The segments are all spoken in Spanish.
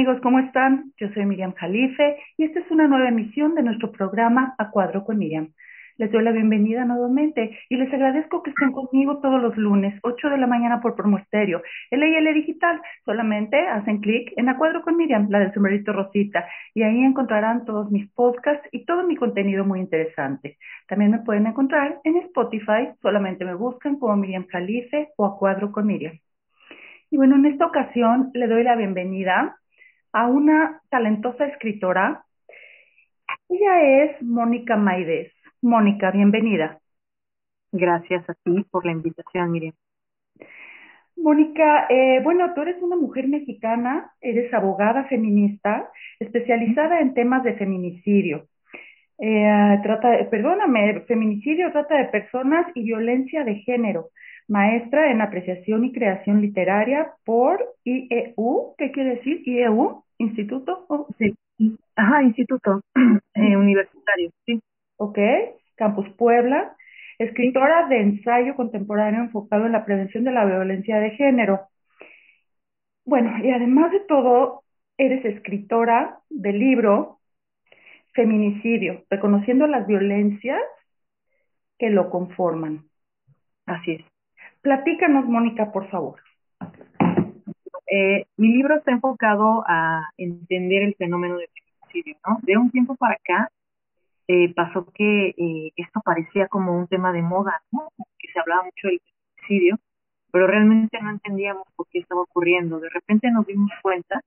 amigos, ¿cómo están? Yo soy Miriam Jalife y esta es una nueva emisión de nuestro programa A Cuadro con Miriam. Les doy la bienvenida nuevamente y les agradezco que estén conmigo todos los lunes, 8 de la mañana por Promosterio, LIL Digital. Solamente hacen clic en A Cuadro con Miriam, la del sombrerito Rosita, y ahí encontrarán todos mis podcasts y todo mi contenido muy interesante. También me pueden encontrar en Spotify, solamente me buscan como Miriam Jalife o A Cuadro con Miriam. Y bueno, en esta ocasión le doy la bienvenida a una talentosa escritora. Ella es Mónica Maides. Mónica, bienvenida. Gracias a ti por la invitación, Miriam. Mónica, eh, bueno, tú eres una mujer mexicana, eres abogada feminista, especializada en temas de feminicidio. Eh, trata, perdóname, feminicidio trata de personas y violencia de género. Maestra en apreciación y creación literaria por IEU. ¿Qué quiere decir IEU? ¿Instituto? Sí. Ajá, instituto eh, universitario, sí. Ok, Campus Puebla. Escritora de ensayo contemporáneo enfocado en la prevención de la violencia de género. Bueno, y además de todo, eres escritora del libro Feminicidio, reconociendo las violencias que lo conforman. Así es. Platícanos, Mónica, por favor. Eh, mi libro está enfocado a entender el fenómeno del feminicidio, ¿no? De un tiempo para acá eh, pasó que eh, esto parecía como un tema de moda, ¿no? Que se hablaba mucho del feminicidio, pero realmente no entendíamos por qué estaba ocurriendo. De repente nos dimos cuenta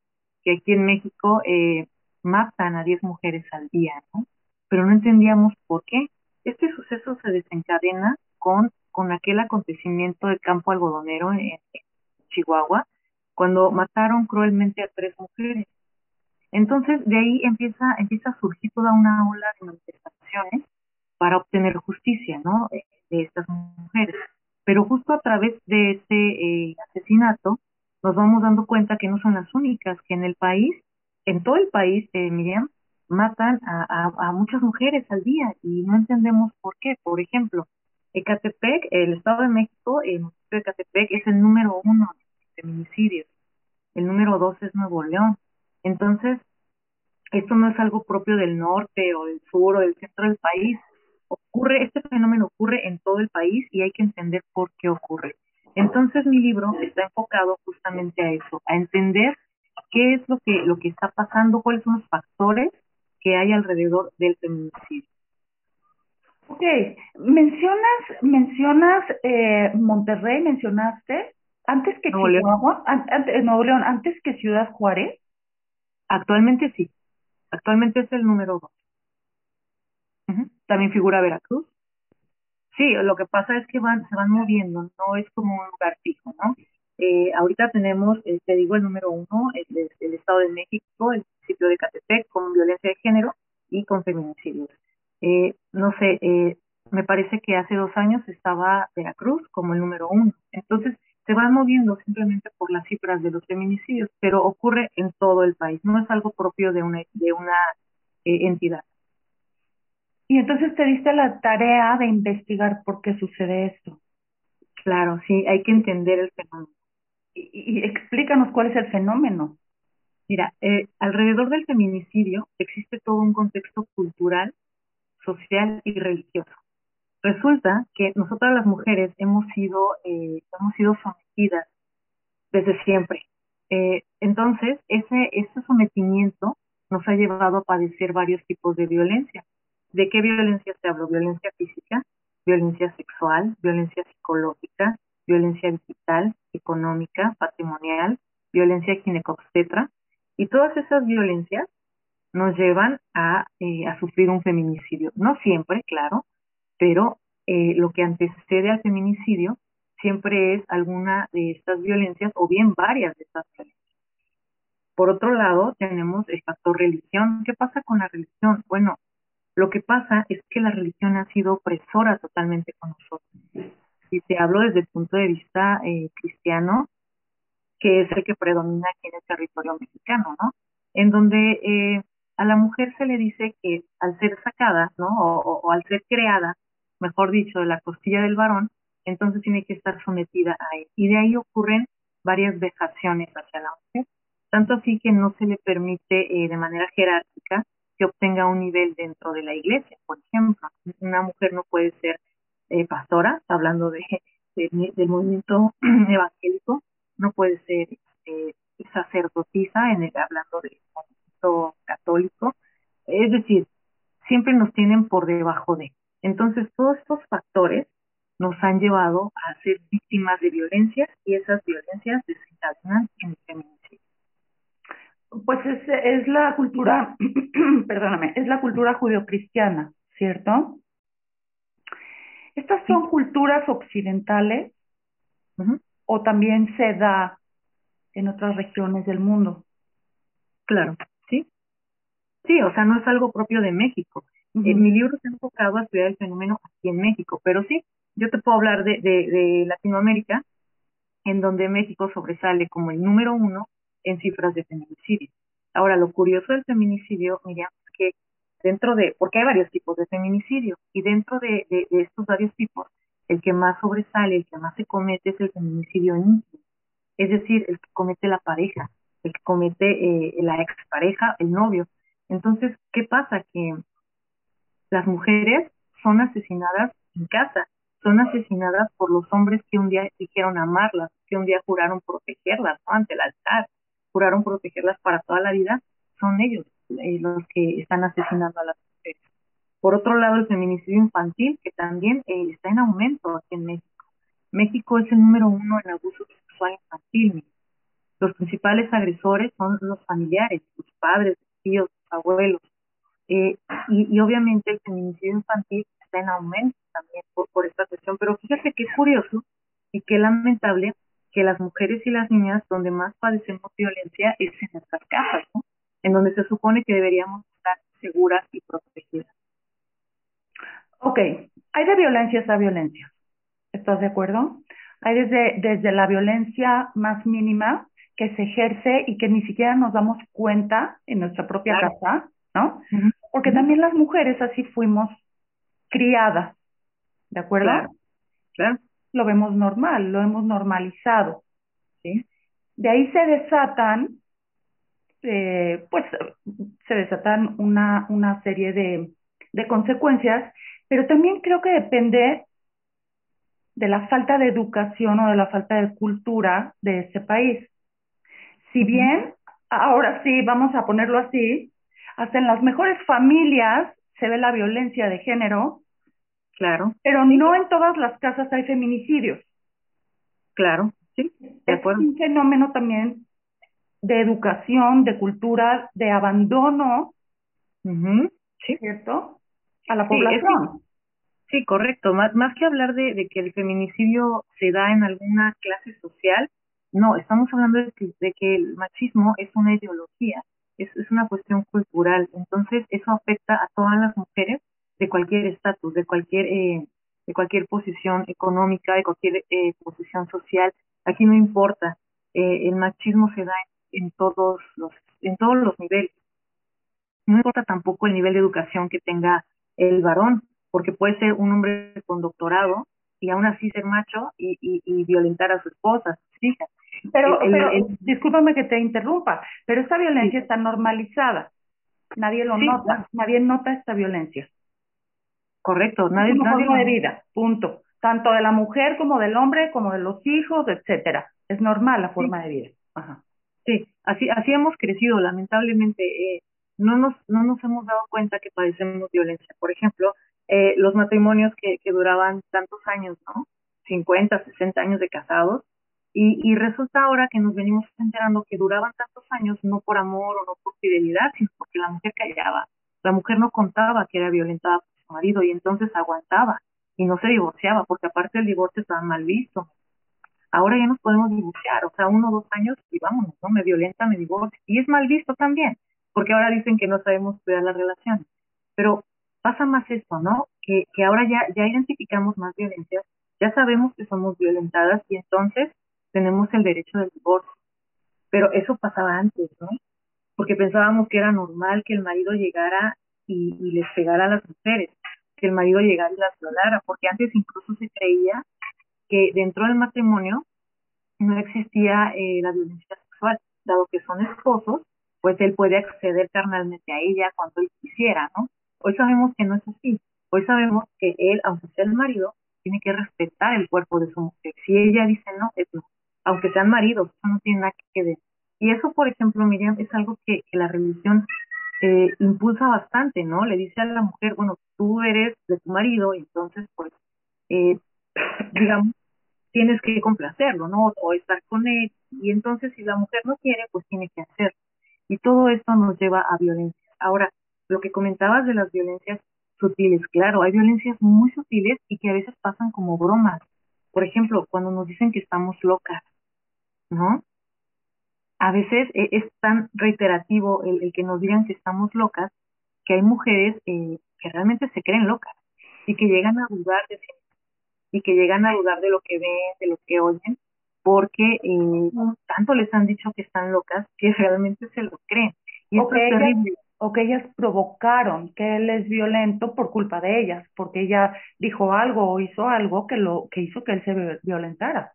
que aquí en México eh, matan a 10 mujeres al día, ¿no? Pero no entendíamos por qué. Este suceso se desencadena con, con aquel acontecimiento del campo algodonero en Chihuahua, cuando mataron cruelmente a tres mujeres. Entonces, de ahí empieza, empieza a surgir toda una ola de manifestaciones para obtener justicia, ¿no? De estas mujeres. Pero justo a través de este eh, asesinato, nos vamos dando cuenta que no son las únicas, que en el país, en todo el país, eh, Miriam, matan a, a, muchas mujeres al día y no entendemos por qué. Por ejemplo, Ecatepec, el Estado de México, el municipio de Ecatepec es el número uno de feminicidios. El número dos es Nuevo León. Entonces, esto no es algo propio del norte o del sur o del centro del país. Ocurre, este fenómeno ocurre en todo el país y hay que entender por qué ocurre. Entonces mi libro está enfocado justamente a eso, a entender qué es lo que, lo que está pasando, cuáles son los factores que hay alrededor del feminicidio. Ok, mencionas, mencionas eh, Monterrey, mencionaste antes que Chihuahua, antes, Nuevo León, antes que Ciudad Juárez. Actualmente sí. Actualmente es el número dos. También figura Veracruz. Sí, lo que pasa es que van, se van moviendo, no es como un lugar fijo, ¿no? Eh, ahorita tenemos, eh, te digo, el número uno, el, el, Estado de México, el municipio de Catepec, con violencia de género y con feminicidios. Eh, no sé, eh, me parece que hace dos años estaba Veracruz como el número uno. Entonces, se van moviendo simplemente por las cifras de los feminicidios, pero ocurre en todo el país, no es algo propio de una, de una eh, entidad. Y entonces te diste la tarea de investigar por qué sucede esto. Claro, sí, hay que entender el fenómeno. Y, y explícanos cuál es el fenómeno. Mira, eh, alrededor del feminicidio existe todo un contexto cultural, social y religioso. Resulta que nosotras las mujeres hemos sido, eh, hemos sido sometidas desde siempre. Eh, entonces, ese, ese sometimiento nos ha llevado a padecer varios tipos de violencia. ¿De qué violencia se habla? Violencia física, violencia sexual, violencia psicológica, violencia digital, económica, patrimonial, violencia ginecobstetra. Y todas esas violencias nos llevan a, eh, a sufrir un feminicidio. No siempre, claro, pero eh, lo que antecede al feminicidio siempre es alguna de estas violencias o bien varias de estas violencias. Por otro lado, tenemos el factor religión. ¿Qué pasa con la religión? Bueno, lo que pasa es que la religión ha sido opresora totalmente con nosotros. Si te hablo desde el punto de vista eh, cristiano, que es el que predomina aquí en el territorio mexicano, ¿no? En donde eh, a la mujer se le dice que al ser sacada, ¿no? o al ser creada mejor dicho, de la costilla del varón, entonces tiene que estar sometida a él. Y de ahí ocurren varias vejaciones hacia la mujer. tanto así que no se le permite eh, de manera jerárquica que obtenga un nivel dentro de la iglesia. Por ejemplo, una mujer no puede ser eh, pastora, hablando de, del movimiento evangélico, no puede ser eh, sacerdotisa, en el, hablando del católico. Es decir, siempre nos tienen por debajo de. Entonces, todos estos factores nos han llevado a ser víctimas de violencias y esas violencias desencadenan en el feminicidio. Pues es, es la cultura, perdóname, es la cultura judeocristiana, ¿cierto? ¿Estas son culturas occidentales o también se da en otras regiones del mundo? Claro, sí. O sea, no es algo propio de México. En mi libro se ha enfocado a estudiar el fenómeno aquí en México, pero sí, yo te puedo hablar de, de, de Latinoamérica, en donde México sobresale como el número uno en cifras de feminicidio. Ahora, lo curioso del feminicidio, Miriam, es que dentro de, porque hay varios tipos de feminicidio, y dentro de, de, estos varios tipos, el que más sobresale, el que más se comete es el feminicidio íntimo, es decir, el que comete la pareja, el que comete eh, la expareja, el novio. Entonces, ¿qué pasa? Que las mujeres son asesinadas en casa, son asesinadas por los hombres que un día dijeron amarlas, que un día juraron protegerlas ante el altar, juraron protegerlas para toda la vida, son ellos eh, los que están asesinando a las mujeres. Por otro lado, el feminicidio infantil, que también eh, está en aumento aquí en México. México es el número uno en abuso sexual infantil. Los principales agresores son los familiares, sus padres, tíos, abuelos. Eh, y, obviamente el feminicidio infantil está en aumento también por, esta cuestión. Pero fíjate es curioso y qué lamentable que las mujeres y las niñas donde más padecemos violencia es en nuestras casas, ¿no? en donde se supone que deberíamos estar seguras y protegidas. Ok, hay de violencias a violencia. ¿Estás de acuerdo? Hay desde, desde la violencia más mínima que se ejerce y que ni siquiera nos damos cuenta en nuestra propia casa, ¿no? Porque también las mujeres así fuimos criadas, ¿de acuerdo? claro lo vemos normal, lo hemos normalizado. ¿sí? De ahí se desatan, eh, pues se desatan una, una serie de, de consecuencias, pero también creo que depende de la falta de educación o de la falta de cultura de ese país. Si bien, ahora sí, vamos a ponerlo así, hasta en las mejores familias se ve la violencia de género, Claro. Pero no en todas las casas hay feminicidios. Claro, sí, de acuerdo. Es un fenómeno también de educación, de cultura, de abandono, sí. ¿cierto? A la población. sí, correcto. Más, más que hablar de, de, que el feminicidio se da en alguna clase social, no, estamos hablando de que, de que el machismo es una ideología, es, una cuestión cultural. Entonces, eso afecta a todas las mujeres de cualquier estatus, de cualquier eh, de cualquier posición económica, de cualquier eh, posición social. Aquí no importa, eh, el machismo se da en, todos los en todos los niveles. No importa tampoco el nivel de educación que tenga el varón, porque puede ser un hombre con doctorado y aún así ser macho y, y, violentar a su esposa, a sus hijas. Pero, discúlpame que te interrumpa, pero esta violencia está normalizada. Nadie lo nota, nadie nota esta violencia. Correcto, nadie, forma de vida, punto. Tanto de la mujer como del hombre, como de los hijos, etcétera. Es normal la forma de vida. Ajá. Sí, así, así hemos crecido, lamentablemente. Eh, no nos, no nos hemos dado cuenta que padecemos violencia. Por ejemplo, eh, los matrimonios que, que duraban tantos años, ¿no? 50, 60 años de casados, y, y resulta ahora que nos venimos enterando que duraban tantos años no por amor o no por fidelidad, sino porque la mujer callaba. La mujer no contaba que era violentada marido y entonces aguantaba y no se divorciaba porque aparte el divorcio estaba mal visto. Ahora ya nos podemos divorciar, o sea, uno o dos años y vámonos, ¿no? Me violenta, me divorcio. Y es mal visto también, porque ahora dicen que no sabemos cuidar las relaciones. Pero pasa más esto, ¿no? Que, que ahora ya, ya identificamos más violencias, ya sabemos que somos violentadas y entonces tenemos el derecho del divorcio. Pero eso pasaba antes, ¿no? Porque pensábamos que era normal que el marido llegara y, y les pegara a las mujeres que el marido llegara y las violara, porque antes incluso se creía que dentro del matrimonio no existía eh, la violencia sexual, dado que son esposos, pues él puede acceder carnalmente a ella cuando él quisiera, ¿no? Hoy sabemos que no es así. Hoy sabemos que él, aunque sea el marido, tiene que respetar el cuerpo de su mujer. Si ella dice no, es no. Aunque sean maridos, no tiene nada que ver. Y eso, por ejemplo, Miriam, es algo que, la religión eh, impulsa bastante, ¿no? Le dice a la mujer, bueno, tú eres de tu marido, y entonces, pues, eh, digamos, tienes que complacerlo, ¿no? O estar con él. Y entonces, si la mujer no quiere, pues tiene que hacerlo. Y todo esto nos lleva a violencia. Ahora, lo que comentabas de las violencias sutiles, claro, hay violencias muy sutiles y que a veces pasan como bromas. Por ejemplo, cuando nos dicen que estamos locas, ¿no? A veces e, es tan reiterativo el, que nos digan que estamos locas que hay mujeres eh, que realmente se creen locas y que llegan a dudar de sí y que llegan a dudar de lo que ven, de lo que oyen, porque eh, tanto les han dicho que están locas que realmente se lo creen. Y es terrible o que ellas provocaron que él es violento por culpa de ellas, porque ella dijo algo o hizo algo que lo que hizo que él se violentara.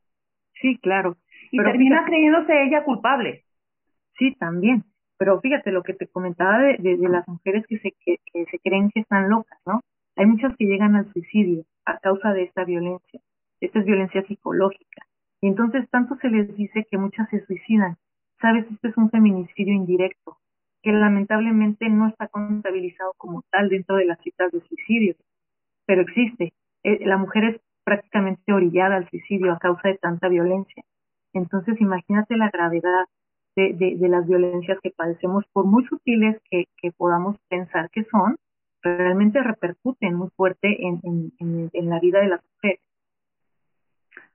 Sí, claro. Y termina creyéndose ella culpable. Sí, también. Pero fíjate lo que te comentaba de, de, las mujeres que se, que, se creen que están locas, ¿no? Hay muchas que llegan al suicidio a causa de esta violencia. Esta es violencia psicológica. Y entonces tanto se les dice que muchas se suicidan. Sabes, este es un feminicidio indirecto que lamentablemente no está contabilizado como tal dentro de las citas de suicidio, pero existe. Eh, la mujer es prácticamente orillada al suicidio a causa de tanta violencia. Entonces, imagínate la gravedad de, de, las violencias que padecemos, por muy sutiles que, podamos pensar que son, realmente repercuten muy fuerte en, en, la vida de las mujeres.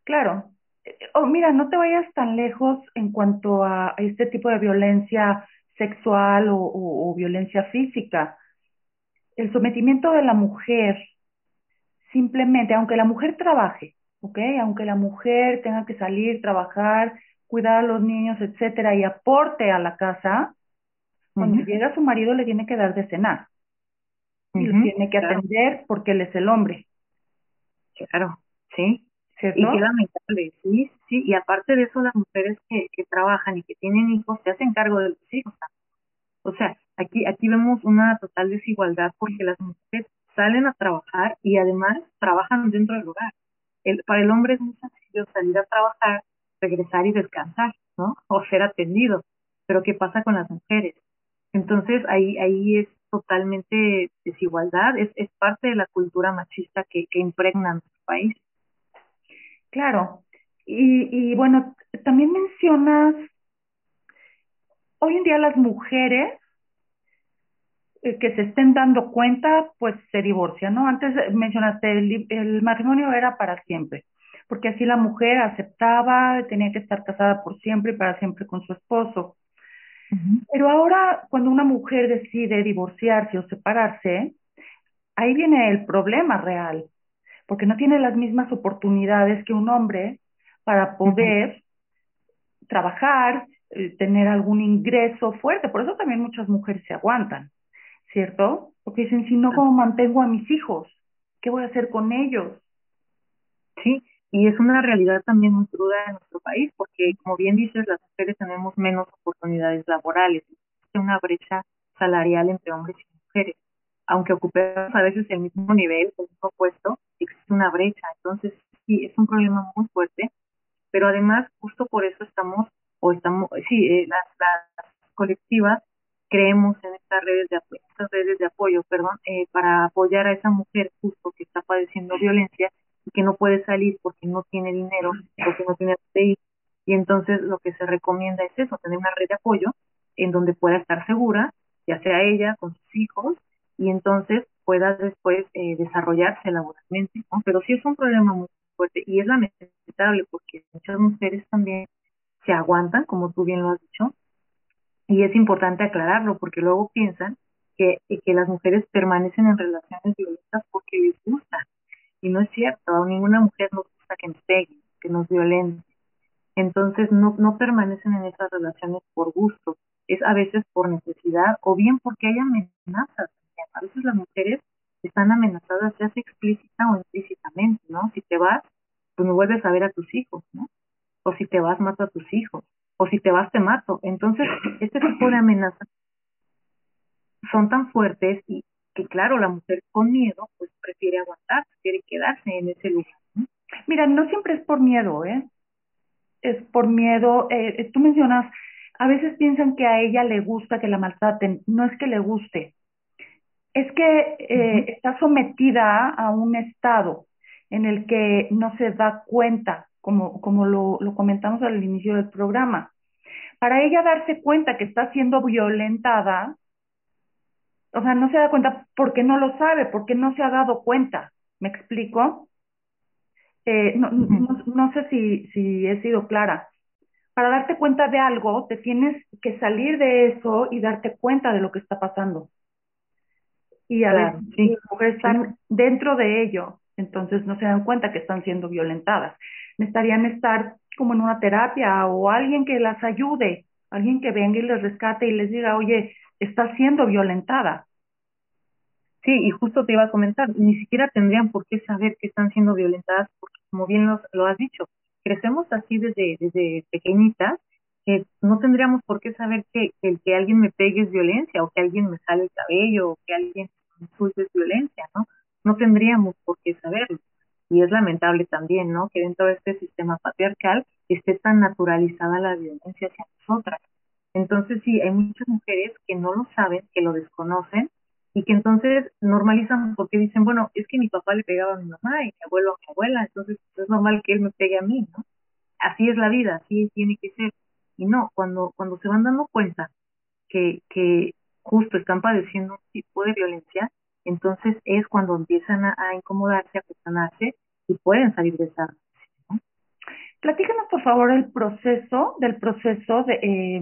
Claro. Oh, mira, no te vayas tan lejos en cuanto a este tipo de violencia sexual o, violencia física. El sometimiento de la mujer, simplemente, aunque la mujer trabaje, ¿ok? Aunque la mujer tenga que salir, trabajar, cuidar a los niños, etcétera, y aporte a la casa, cuando llega su marido le tiene que dar de cenar. Y lo tiene que atender porque él es el hombre. Claro, sí. Y qué lamentable, sí, sí, y aparte de eso, las mujeres que, que trabajan y que tienen hijos se hacen cargo de los hijos. O sea, aquí, aquí vemos una total desigualdad porque las mujeres salen a trabajar y además trabajan dentro del hogar. El, para el hombre es muy sencillo salir a trabajar, regresar y descansar, ¿no? O ser atendido. Pero ¿qué pasa con las mujeres? Entonces ahí, ahí es totalmente desigualdad, es, es parte de la cultura machista que, que impregna nuestro país. Claro. Y, y bueno, también mencionas, hoy en día las mujeres que se estén dando cuenta, pues se divorcian, ¿no? Antes mencionaste, el, el matrimonio era para siempre, porque así la mujer aceptaba, tenía que estar casada por siempre y para siempre con su esposo. Pero ahora, cuando una mujer decide divorciarse o separarse, ahí viene el problema real porque no tiene las mismas oportunidades que un hombre para poder trabajar, eh, tener algún ingreso fuerte. Por eso también muchas mujeres se aguantan, ¿cierto? Porque dicen, si no, ¿cómo mantengo a mis hijos? ¿Qué voy a hacer con ellos? Sí, y es una realidad también muy cruda en nuestro país, porque como bien dices, las mujeres tenemos menos oportunidades laborales, existe una brecha salarial entre hombres y mujeres aunque ocupemos a veces el mismo nivel, el mismo puesto, existe una brecha. Entonces, sí, es un problema muy fuerte, pero además, justo por eso estamos, o estamos, sí, eh, las, colectivas creemos en estas redes de apoyo, estas redes de apoyo, perdón, eh, para apoyar a esa mujer justo que está padeciendo violencia y que no puede salir porque no tiene dinero, porque no tiene ir. Y entonces lo que se recomienda es eso, tener una red de apoyo en donde pueda estar segura, ya sea ella, con sus hijos, y entonces pueda después eh, desarrollarse laboralmente, ¿no? Pero sí es un problema muy fuerte y es lamentable porque muchas mujeres también se aguantan, como tú bien lo has dicho, y es importante aclararlo porque luego piensan que, que las mujeres permanecen en relaciones violentas porque les gusta, y no es cierto, a ninguna mujer nos gusta que nos peguen, que nos violenten. Entonces no, no permanecen en esas relaciones por gusto, es a veces por necesidad o bien porque hay amenazas a veces las mujeres están amenazadas ya sea explícita o implícitamente, ¿no? Si te vas, pues no vuelves a ver a tus hijos, ¿no? O si te vas, mato a tus hijos. O si te vas te mato. Entonces, este tipo de amenazas son tan fuertes y que claro, la mujer con miedo pues prefiere aguantar, prefiere quedarse en ese lugar. Mira, no siempre es por miedo, ¿eh? Es por miedo, eh, tú mencionas, a veces piensan que a ella le gusta que la maltraten, no es que le guste, es que eh, está sometida a un estado en el que no se da cuenta, como, como lo, lo comentamos al inicio del programa. Para ella darse cuenta que está siendo violentada, o sea, no se da cuenta porque no lo sabe, porque no se ha dado cuenta. ¿Me explico? Eh, no, no, no, sé si, si he sido clara. Para darte cuenta de algo, te tienes que salir de eso y darte cuenta de lo que está pasando. Y a veces las mujeres están dentro de ello, entonces no se dan cuenta que están siendo violentadas. Necesitarían estar como en una terapia o alguien que las ayude, alguien que venga y les rescate y les diga, oye, está siendo violentada. Sí, y justo te iba a comentar, ni siquiera tendrían por qué saber que están siendo violentadas, porque como bien lo, has dicho, crecemos así desde, desde pequeñitas, que no tendríamos por qué saber que, el que alguien me pegue es violencia, o que alguien me sale el cabello, o que alguien me insulte es violencia, ¿no? No tendríamos por qué saberlo. Y es lamentable también, ¿no? Que dentro de este sistema patriarcal esté tan naturalizada la violencia hacia nosotras. Entonces sí, hay muchas mujeres que no lo saben, que lo desconocen y que entonces normalizan porque dicen, bueno, es que mi papá le pegaba a mi mamá y mi abuelo a mi abuela, entonces es normal que él me pegue a mí, ¿no? Así es la vida, así tiene que ser. Y no, cuando, cuando se van dando cuenta que, que justo están padeciendo un tipo de violencia, entonces es cuando empiezan a, incomodarse, a cuestionarse pueden salir de esa ¿no? Platícanos, por favor, el proceso, del proceso de, eh,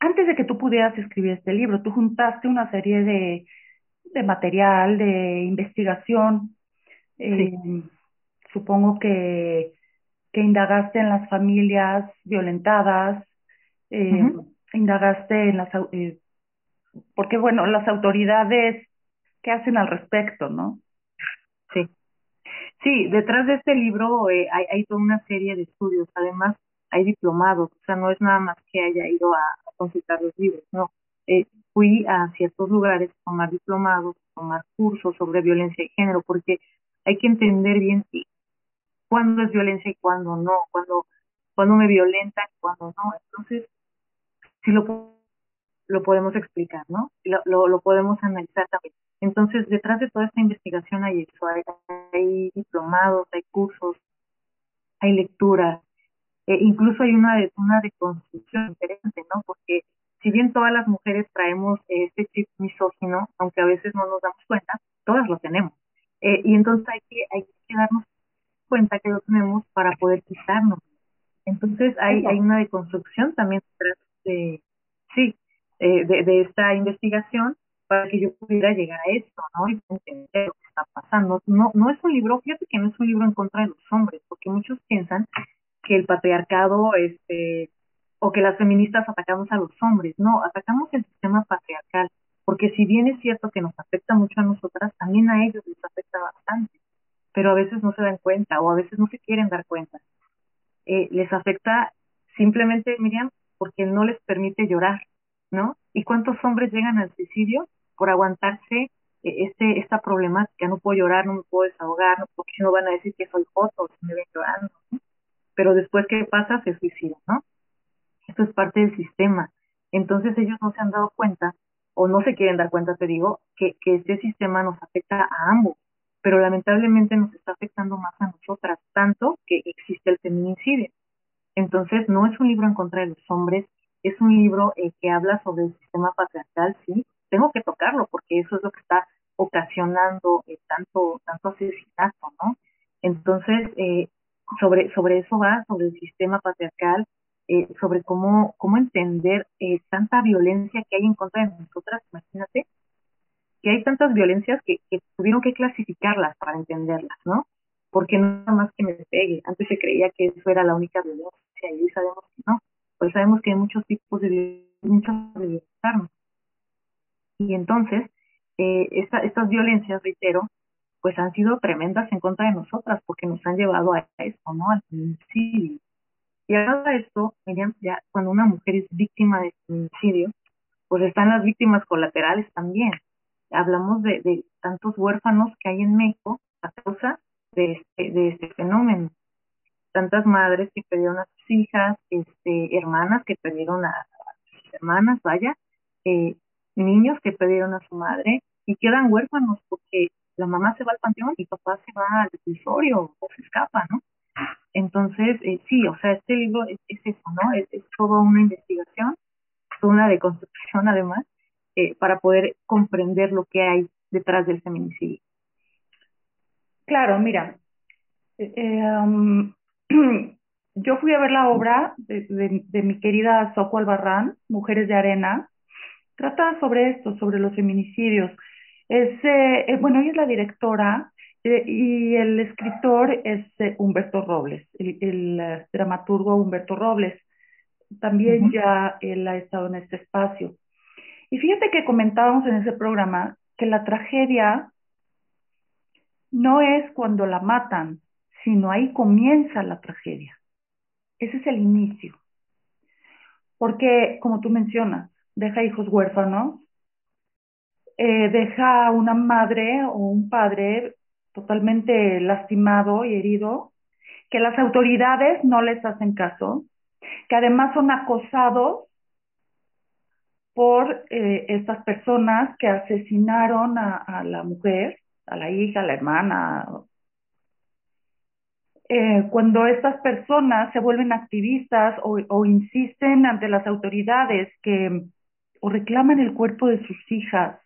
antes de que tú pudieras escribir este libro, tú juntaste una serie de, de material, de investigación. Eh, supongo que, que indagaste en las familias violentadas, eh, indagaste en las... Eh, porque, bueno, las autoridades, ¿qué hacen al respecto, no? Sí. Detrás de este libro hay, hay toda una serie de estudios. Además, hay diplomados, o sea, no es nada más que haya ido a, consultar los libros, no. Eh, fui a ciertos lugares a tomar diplomados, tomar cursos sobre violencia de género, porque hay que entender bien si, cuándo es violencia y cuándo no, cuándo, cuándo me violentan y cuándo no. Entonces, sí lo, lo podemos explicar, ¿no? Lo, lo podemos analizar también. Entonces, detrás de toda esta investigación hay eso, hay, hay diplomados, hay cursos, hay lecturas, eh, incluso hay una, una deconstrucción interesante, ¿no? Porque si bien todas las mujeres traemos este chip misógino, aunque a veces no nos damos cuenta, todas lo tenemos. Eh, y entonces hay que, hay que darnos cuenta que lo tenemos para poder quitarnos. Entonces hay, hay una deconstrucción también de, sí, eh, de, de esta investigación para que yo pudiera llegar a esto, ¿no? Y entender lo que está pasando. No, no es un libro, fíjate que no es un libro en contra de los hombres, porque muchos piensan que el patriarcado, este, o que las feministas atacamos a los hombres, no, atacamos el sistema patriarcal, porque si bien es cierto que nos afecta mucho a nosotras, también a ellos les afecta bastante, pero a veces no se dan cuenta o a veces no se quieren dar cuenta. Eh, les afecta simplemente, Miriam, porque no les permite llorar, ¿no? ¿Y cuántos hombres llegan al suicidio por aguantarse eh, este esta problemática? No puedo llorar, no me puedo desahogar, porque si no van a decir que soy foto, si me ven llorando, ¿no? pero después ¿qué pasa? Se suicida, ¿no? Esto es parte del sistema. Entonces ellos no se han dado cuenta, o no se quieren dar cuenta, te digo, que, que este sistema nos afecta a ambos, pero lamentablemente nos está afectando más a nosotras, tanto que existe el feminicidio. Entonces no es un libro en contra de los hombres, es un libro eh, que habla sobre el sistema patriarcal, sí, tengo que tocarlo porque eso es lo que está ocasionando eh, tanto tanto asesinato, ¿no? Entonces, eh, sobre, sobre eso va, sobre el sistema patriarcal, eh, sobre cómo, cómo entender eh, tanta violencia que hay en contra de nosotras, imagínate, que hay tantas violencias que, tuvieron que clasificarlas para entenderlas, ¿no? Porque nada más que me pegue, antes se creía que eso era la única violencia y sabemos que no, pues sabemos que hay muchos tipos de muchos de violencia. Y entonces, eh, esta, estas violencias, reitero, pues han sido tremendas en contra de nosotras porque nos han llevado a eso, ¿no? Al feminicidio. Y ahora esto, Miriam, ya cuando una mujer es víctima de feminicidio, pues están las víctimas colaterales también. Hablamos de, de tantos huérfanos que hay en México a causa de este, de este fenómeno. Tantas madres que perdieron a sus hijas, este, hermanas que perdieron a, sus hermanas, vaya, eh, niños que perdieron a su madre y quedan huérfanos porque la mamá se va al panteón y papá se va al reclusorio o se escapa, ¿no? Entonces, eh, sí, o sea, este libro es, eso, ¿no? Es, es toda una investigación, toda una deconstrucción además, eh, para poder comprender lo que hay detrás del feminicidio. Claro, mira, eh, um, yo fui a ver la obra de, de, mi querida Soco Albarrán, Mujeres de Arena, trata sobre esto, sobre los feminicidios. Es, eh, bueno, ella es la directora eh, y el escritor es Humberto Robles, el, dramaturgo Humberto Robles. También ya él ha estado en este espacio. Y fíjate que comentábamos en ese programa que la tragedia no es cuando la matan, sino ahí comienza la tragedia. Ese es el inicio. Porque, como tú mencionas, deja hijos huérfanos, eh, deja una madre o un padre totalmente lastimado y herido, que las autoridades no les hacen caso, que además son acosados por eh, estas personas que asesinaron a la mujer a la hija, a la hermana. Eh, cuando estas personas se vuelven activistas o, insisten ante las autoridades que o reclaman el cuerpo de sus hijas,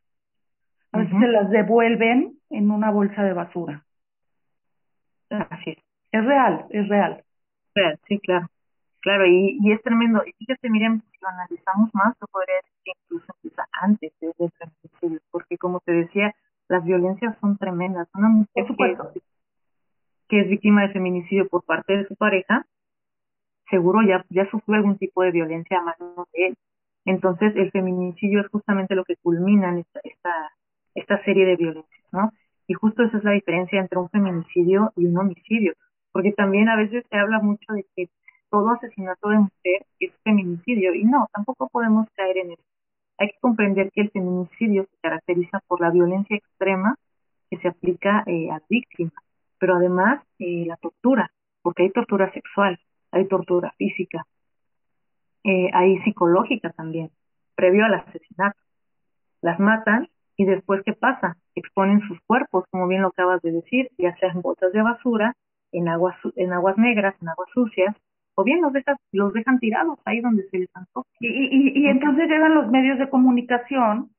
a veces se las devuelven en una bolsa de basura. Así es. Es real, es real. Real, sí, claro. Claro, y, y es tremendo. Y fíjate, miren, si lo analizamos más, yo podría decir que incluso empieza antes de, de feminicidio, porque como te decía, las violencias son tremendas. Una mujer que, es víctima de feminicidio por parte de su pareja, seguro ya, ya sufrió algún tipo de violencia a mano de él. Entonces, el feminicidio es justamente lo que culmina en esta, esta, serie de violencias, ¿no? Y justo esa es la diferencia entre un feminicidio y un homicidio, porque también a veces se habla mucho de que todo asesinato de mujer es feminicidio, y no, tampoco podemos caer en eso hay que comprender que el feminicidio se caracteriza por la violencia extrema que se aplica eh, a víctimas, pero además eh, la tortura, porque hay tortura sexual, hay tortura física, eh, hay psicológica también, previo al asesinato. Las matan y después, ¿qué pasa? Exponen sus cuerpos, como bien lo acabas de decir, ya sean botas de basura, en aguas, en aguas negras, en aguas sucias, o bien los dejan, los dejan tirados ahí donde se les antoja. Y, y, y entonces llegan los medios de comunicación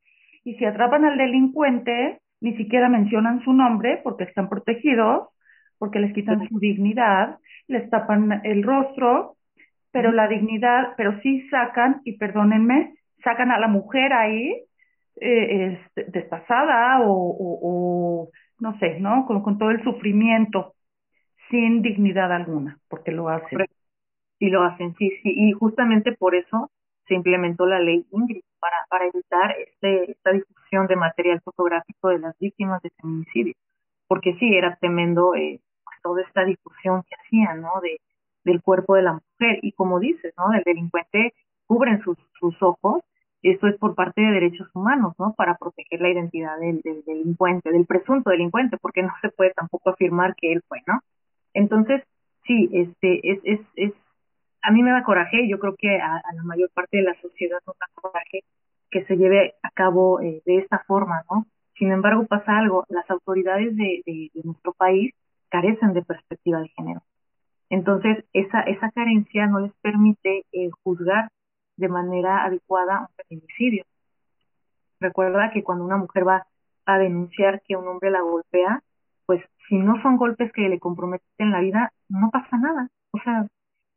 y si atrapan al delincuente, ni siquiera mencionan su nombre porque están protegidos, porque les quitan su dignidad, les tapan el rostro, pero la dignidad, pero sí sacan, y perdónenme, sacan a la mujer ahí eh, destazada o, o, o, no sé, ¿no? Con, con todo el sufrimiento, sin dignidad alguna, porque lo hacen y lo hacen, sí, sí, y justamente por eso se implementó la ley Ingrid, para, para evitar este, esta difusión de material fotográfico de las víctimas de feminicidio, porque sí, era tremendo eh, pues, toda esta difusión que hacían, ¿no? De, del cuerpo de la mujer, y como dices, ¿no? El delincuente cubren sus, sus ojos, esto es por parte de derechos humanos, ¿no? Para proteger la identidad del, del delincuente, del presunto delincuente, porque no se puede tampoco afirmar que él fue, ¿no? Entonces, sí, este, es, es, es a mí me da coraje, yo creo que a, la mayor parte de la sociedad nos da coraje que se lleve a cabo eh, de esta forma, ¿no? Sin embargo, pasa algo, las autoridades de, de, nuestro país carecen de perspectiva de género. Entonces, esa, esa carencia no les permite eh, juzgar de manera adecuada un feminicidio. Recuerda que cuando una mujer va a denunciar que un hombre la golpea, pues si no son golpes que le comprometen la vida, no pasa nada. O sea,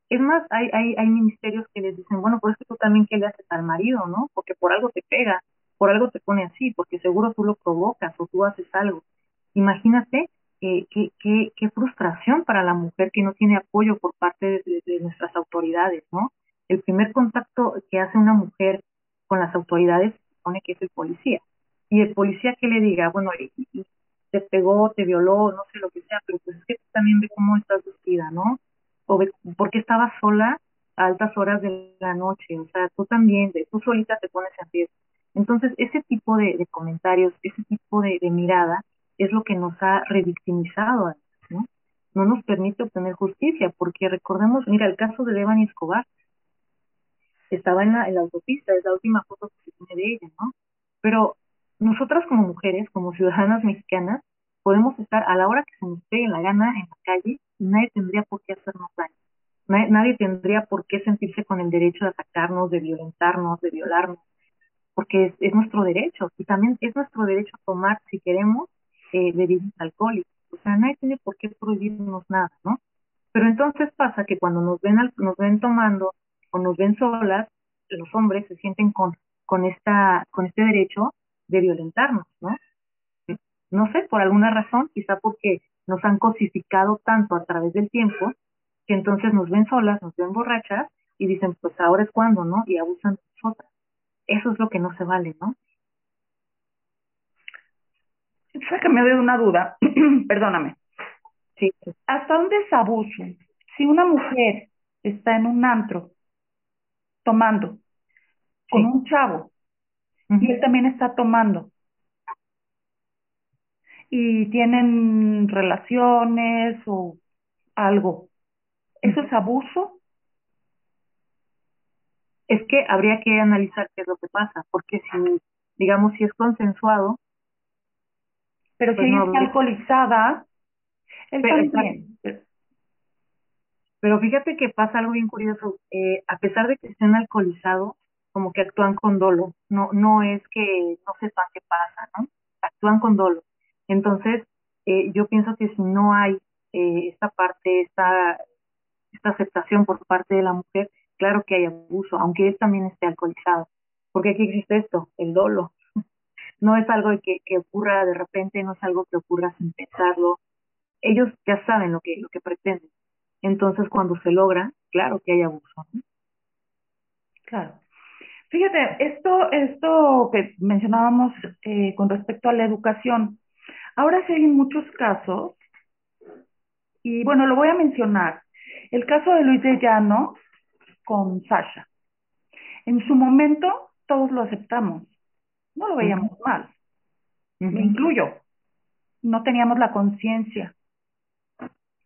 es más, hay, hay, hay ministerios que les dicen, bueno, pues tú también qué le haces al marido, ¿no? Porque por algo te pega, por algo te pone así, porque seguro tú lo provocas o tú haces algo. Imagínate qué, qué, frustración para la mujer que no tiene apoyo por parte de, nuestras autoridades, ¿no? El primer contacto que hace una mujer con las autoridades supone que es el policía. Y el policía que le diga, bueno, te pegó, te violó, no sé lo que sea, pero pues es que tú también ve cómo estás vestida, ¿no? o por qué estabas sola a altas horas de la noche, o sea, tú también, tú solita te pones en riesgo. Entonces, ese tipo de, comentarios, ese tipo de, mirada es lo que nos ha revictimizado, ¿no? No nos permite obtener justicia, porque recordemos, mira, el caso de Devani Escobar, estaba en la, en la autopista, es la última foto que se tiene de ella, ¿no? Pero nosotras como mujeres, como ciudadanas mexicanas, podemos estar a la hora que se nos pegue la gana en la calle y nadie tendría por qué hacernos daño. Nadie, tendría por qué sentirse con el derecho de atacarnos, de violentarnos, de violarnos, porque es, nuestro derecho y también es nuestro derecho a tomar, si queremos, eh, bebidas alcohólicas. O sea, nadie tiene por qué prohibirnos nada, ¿no? Pero entonces pasa que cuando nos ven, nos ven tomando o nos ven solas, los hombres se sienten con, con, esta, con este derecho de violentarnos, ¿no? No sé, por alguna razón, quizá porque nos han cosificado tanto a través del tiempo, que entonces nos ven solas, nos ven borrachas y dicen, pues ahora es cuando, ¿no? Y abusan de nosotras. Eso es lo que no se vale, ¿no? Sácame de una duda, perdóname. Sí. ¿Hasta dónde es abuso? Si una mujer está en un antro tomando con un chavo y él también está tomando y tienen relaciones o algo, ¿eso es abuso? Es que habría que analizar qué es lo que pasa, porque si, digamos, si es consensuado. Pero si pues ella está alcoholizada, él. Pero fíjate que pasa algo bien curioso. Eh, a pesar de que estén alcoholizados, como que actúan con dolo. No, no es que no sepan qué pasa, ¿no? Actúan con dolo. Entonces, eh, yo pienso que si no hay eh, esta parte, esta, esta aceptación por parte de la mujer, claro que hay abuso, aunque él también esté alcoholizado. Porque aquí existe esto, el dolo. No es algo que, que ocurra de repente, no es algo que ocurra sin pensarlo. Ellos ya saben lo que, lo que pretenden. Entonces, cuando se logra, claro que hay abuso. Claro. Fíjate, esto, esto que mencionábamos eh, con respecto a la educación, ahora sí hay muchos casos, y bueno, lo voy a mencionar. El caso de Luis de Llano con Sasha. En su momento todos lo aceptamos, no lo veíamos mal, me incluyo. No teníamos la conciencia.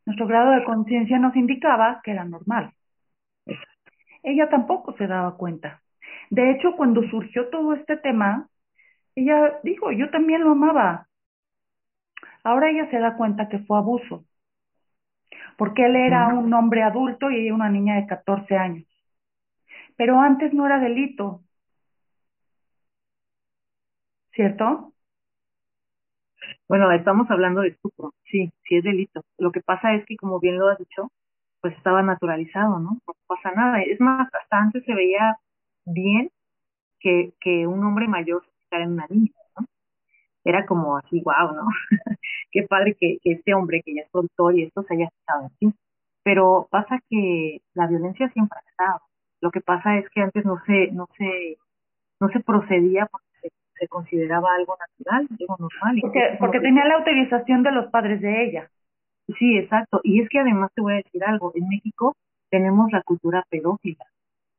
Nuestro grado de conciencia nos indicaba que era normal. Ella tampoco se daba cuenta. De hecho, cuando surgió todo este tema, ella dijo, yo también lo amaba. Ahora ella se da cuenta que fue abuso, porque él era un hombre adulto y ella una niña de 14 años. Pero antes no era delito, ¿cierto? Bueno, estamos hablando de estupro, sí, sí es delito. Lo que pasa es que, como bien lo has dicho, pues estaba naturalizado, ¿no? No pasa nada. Es más, hasta antes se veía bien que, que un hombre mayor se en una niña, ¿no? Era como así, wow, ¿no? Qué padre que, que, este hombre que ya es productor y esto se haya estado así. Pero pasa que la violencia siempre ha estado. Lo que pasa es que antes no se, no se, no se procedía porque se, consideraba algo natural, algo normal. Porque, porque tenía la autorización de los padres de ella. Sí, exacto. Y es que además te voy a decir algo, en México tenemos la cultura pedófila.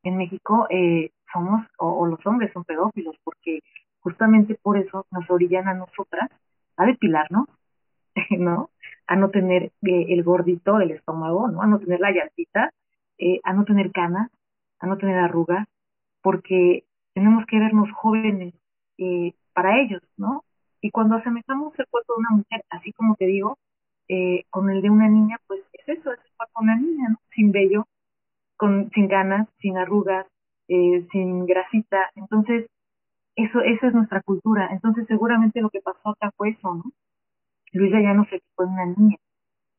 En México eh, somos, o, los hombres son pedófilos, porque justamente por eso nos orillan a nosotras a depilarnos, ¿no? A no tener eh, el gordito del estómago, ¿no? A no tener la llantita, eh, a no tener canas, a no tener arrugas, porque tenemos que vernos jóvenes eh, para ellos, ¿no? Y cuando asemejamos el cuerpo de una mujer, así como te digo, eh, con el de una niña, pues es eso, es el cuerpo de una niña, ¿no? Sin vello, con, sin ganas, sin arrugas, eh, sin grasita. Entonces, eso, esa es nuestra cultura. Entonces, seguramente lo que pasó acá fue eso, ¿no? Luisa ya no se fue una niña.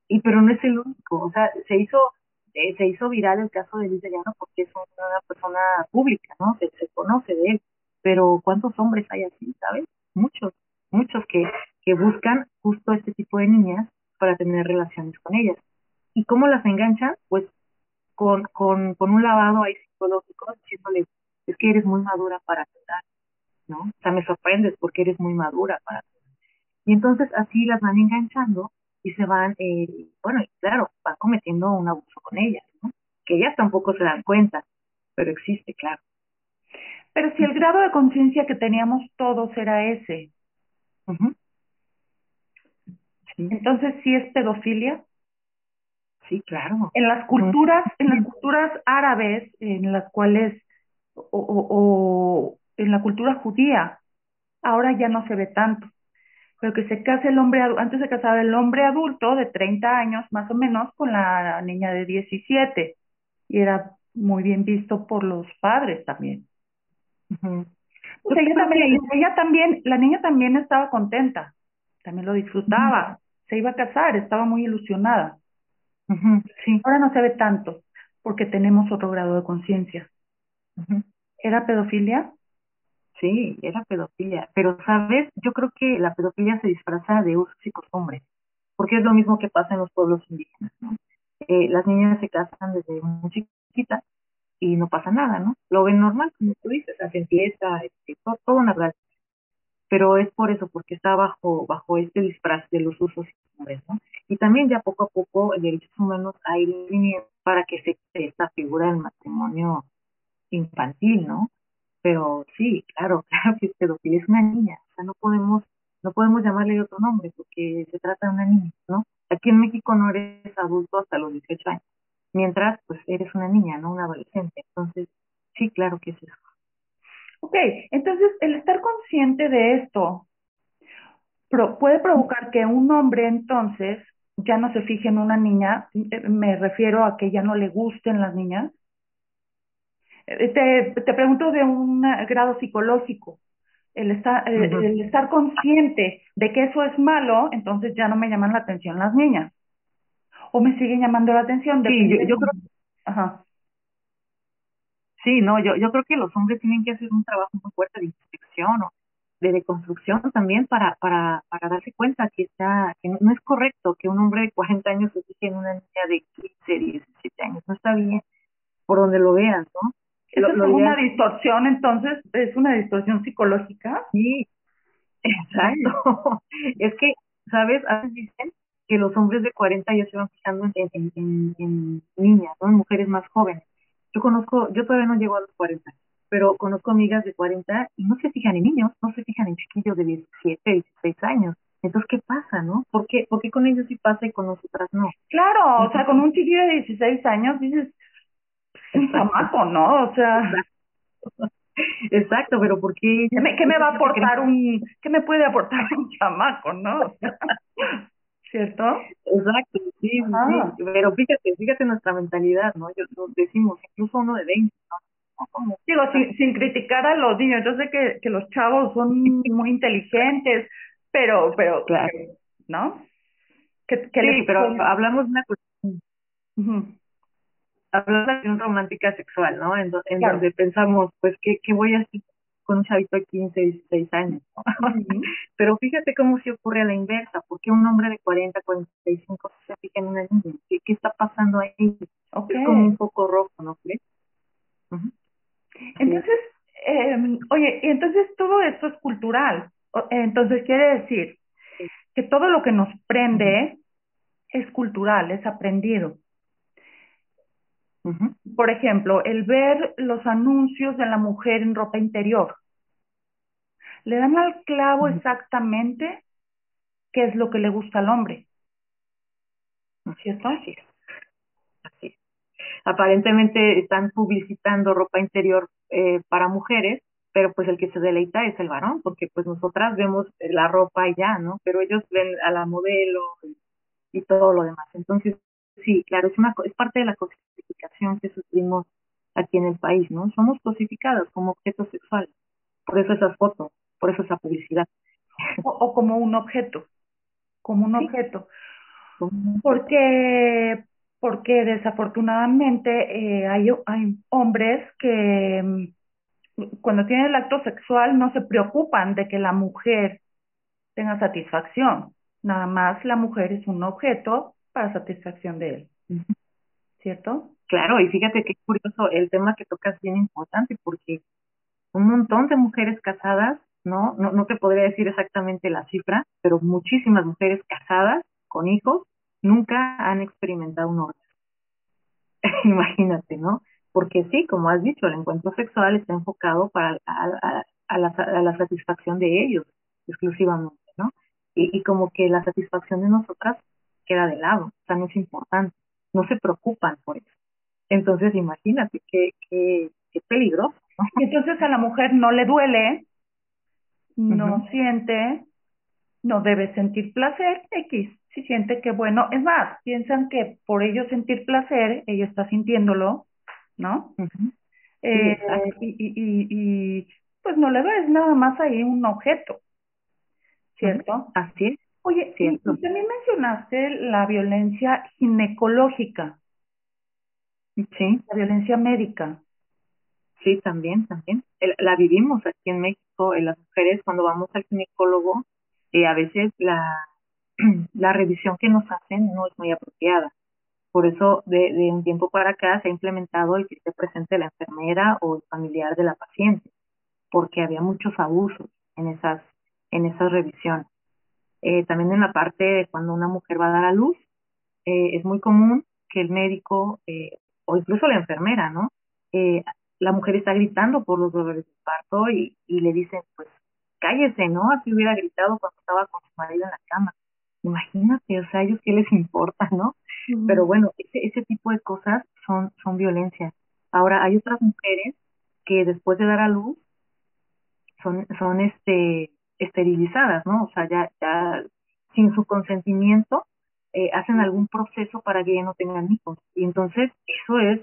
Y pero no es el único, o sea, se hizo eh, se hizo viral el caso de Luis Llano porque es una persona pública, ¿no? Se conoce de él, pero ¿cuántos hombres hay así, sabes? Muchos, muchos que, que buscan justo este tipo de niñas para tener relaciones con ellas. ¿Y cómo las enganchan? Pues con, con, con un lavado ahí psicológico, diciéndole, es que eres muy madura para tratar, ¿no? O sea, me sorprendes porque eres muy madura para. Y entonces así las van enganchando y se van, eh, bueno, claro, van cometiendo un abuso con ellas, ¿no? Que ellas tampoco se dan cuenta, pero existe, claro. Pero si el grado de conciencia que teníamos todos era ese, entonces sí es pedofilia. Sí, claro. En las culturas, en las culturas árabes, en las cuales, o, o en la cultura judía, ahora ya no se ve tanto pero que se case el hombre, antes se casaba el hombre adulto de 30 años más o menos con la niña de 17 y era muy bien visto por los padres también. O sea, ella también, ella también, la niña también estaba contenta, también lo disfrutaba, se iba a casar, estaba muy ilusionada. sí. Ahora no se ve tanto, porque tenemos otro grado de conciencia. ¿Era pedofilia? Sí, era pedofilia. Pero, ¿sabes? Yo creo que la pedofilia se disfraza de usos y costumbres, porque es lo mismo que pasa en los pueblos indígenas, ¿no? Eh, las niñas se casan desde muy chiquitas y no pasa nada, ¿no? Lo ven normal, como tú dices, hacen fiesta, este, todo, todo natural. Pero es por eso, porque está bajo, bajo este disfraz de los usos y costumbres, ¿no? Y también ya poco a poco el derechos humanos ha ido para que se esta figura del matrimonio infantil, ¿no? pero sí, claro, claro que es pedofilia, es una niña, o sea, no podemos, no podemos llamarle otro nombre porque se trata de una niña, ¿no? Aquí en México no eres adulto hasta los 18 años, mientras pues eres una niña, no una adolescente, entonces sí, claro que es eso. Ok, entonces el estar consciente de esto puede provocar que un hombre entonces ya no se fije en una niña, eh, me refiero a que ya no le gusten las niñas, te, te pregunto de un grado psicológico. El estar, el estar consciente de que eso es malo, entonces ya no me llaman la atención las niñas. O me siguen llamando la atención. Sí, yo, creo. Ajá. Sí, no, yo, yo creo que los hombres tienen que hacer un trabajo muy fuerte de introspección o de deconstrucción también para, para, para darse cuenta que está que no, es correcto que un hombre de 40 años se fije en una niña de 15, 17 años. No está bien por donde lo veas, ¿no? ¿Eso es una distorsión entonces? ¿Es una distorsión psicológica? Sí, exacto. es que, ¿sabes? A veces dicen que los hombres de 40 ya se van fijando en, en, en, niñas, ¿no? En mujeres más jóvenes. Yo conozco, yo todavía no llego a los 40, pero conozco amigas de 40 y no se fijan en niños, no se fijan en chiquillos de 17, 16 años. Entonces, ¿qué pasa, no? ¿Por qué, ¿Por qué con ellos sí pasa y con nosotras no? Claro, o sea, con un chiquillo de 16 años dices, un chamaco, ¿no? O sea. Exacto, pero ¿por qué? ¿Qué me, qué me va a aportar un, qué me puede aportar un chamaco, no? ¿Cierto? Exacto, sí, sí, pero fíjate, fíjate nuestra mentalidad, ¿no? Yo, decimos, incluso uno de 20, ¿no? Digo, sin, sin criticar a los niños, yo sé que, que los chavos son muy inteligentes, pero, pero, claro. ¿no? Que, que sí, pero hablamos de una cuestión hablando de una romántica sexual, ¿no? En, donde pensamos, pues, ¿qué, ¿qué voy a hacer con un chavito de 15, 16 años? Pero fíjate cómo se ocurre a la inversa, porque un hombre de 40, 45 se fija en una niña, ¿qué, qué está pasando ahí? Okay. Es como un poco rojo, ¿no crees? Entonces, eh, oye, y entonces todo esto es cultural. Entonces quiere decir que todo lo que nos prende es cultural, es aprendido. Por ejemplo, el ver los anuncios de la mujer en ropa interior. Le dan al clavo exactamente qué es lo que le gusta al hombre. ¿Cierto? Así es. Así Aparentemente están publicitando ropa interior eh, para mujeres, pero pues el que se deleita es el varón, porque pues nosotras vemos la ropa y ya, ¿no? Pero ellos ven a la modelo y todo lo demás. Entonces, sí, claro, es, una, es parte de la cosificación que sufrimos aquí en el país, ¿no? Somos cosificadas como objetos sexuales. Por eso esas fotos, por eso esa publicidad. O, como un objeto, como un objeto. Porque, porque desafortunadamente eh, hay, hay hombres que mm, cuando tienen el acto sexual no se preocupan de que la mujer tenga satisfacción. Nada más la mujer es un objeto para satisfacción de él. ¿Cierto? Claro, y fíjate qué curioso, el tema que tocas bien importante porque un montón de mujeres casadas, ¿no? No, no te podría decir exactamente la cifra, pero muchísimas mujeres casadas con hijos, nunca han experimentado un orgasmo. Imagínate, ¿no? Porque sí, como has dicho, el encuentro sexual está enfocado para a, a, la, a la satisfacción de ellos exclusivamente, ¿no? Y, y como que la satisfacción de nosotras queda de lado, o sea, no es importante, no se preocupan por eso. Entonces, imagínate qué, qué, qué peligroso. entonces a la mujer no le duele, no siente, no debe sentir placer, X, si siente que bueno, es más, piensan que por ello sentir placer, ella está sintiéndolo, ¿no? eh, y, y, y, y, pues no le ves nada más ahí un objeto, ¿cierto? Así es. Oye, ¿cierto? también mencionaste la violencia ginecológica. Sí. La violencia médica. Sí, también, también. la vivimos aquí en México, en las mujeres cuando vamos al ginecólogo, eh, a veces la, la revisión que nos hacen no es muy apropiada. Por eso, de, de un tiempo para acá se ha implementado el que esté presente la enfermera o el familiar de la paciente, porque había muchos abusos en esas, en esas revisiones. Eh, también en la parte de cuando una mujer va a dar a luz, eh, es muy común que el médico eh, o incluso la enfermera, ¿no? Eh, la mujer está gritando por los dolores de parto y, y le dicen, pues cállese, ¿no? Así hubiera gritado cuando estaba con su marido en la cama. Imagínate, o sea, a ellos qué les importa, ¿no? Pero bueno, ese, ese tipo de cosas son, son violencia. Ahora, hay otras mujeres que después de dar a luz son, son este, esterilizadas, ¿no? O sea, ya, ya sin su consentimiento eh, hacen algún proceso para que ya no tengan hijos. Y entonces eso es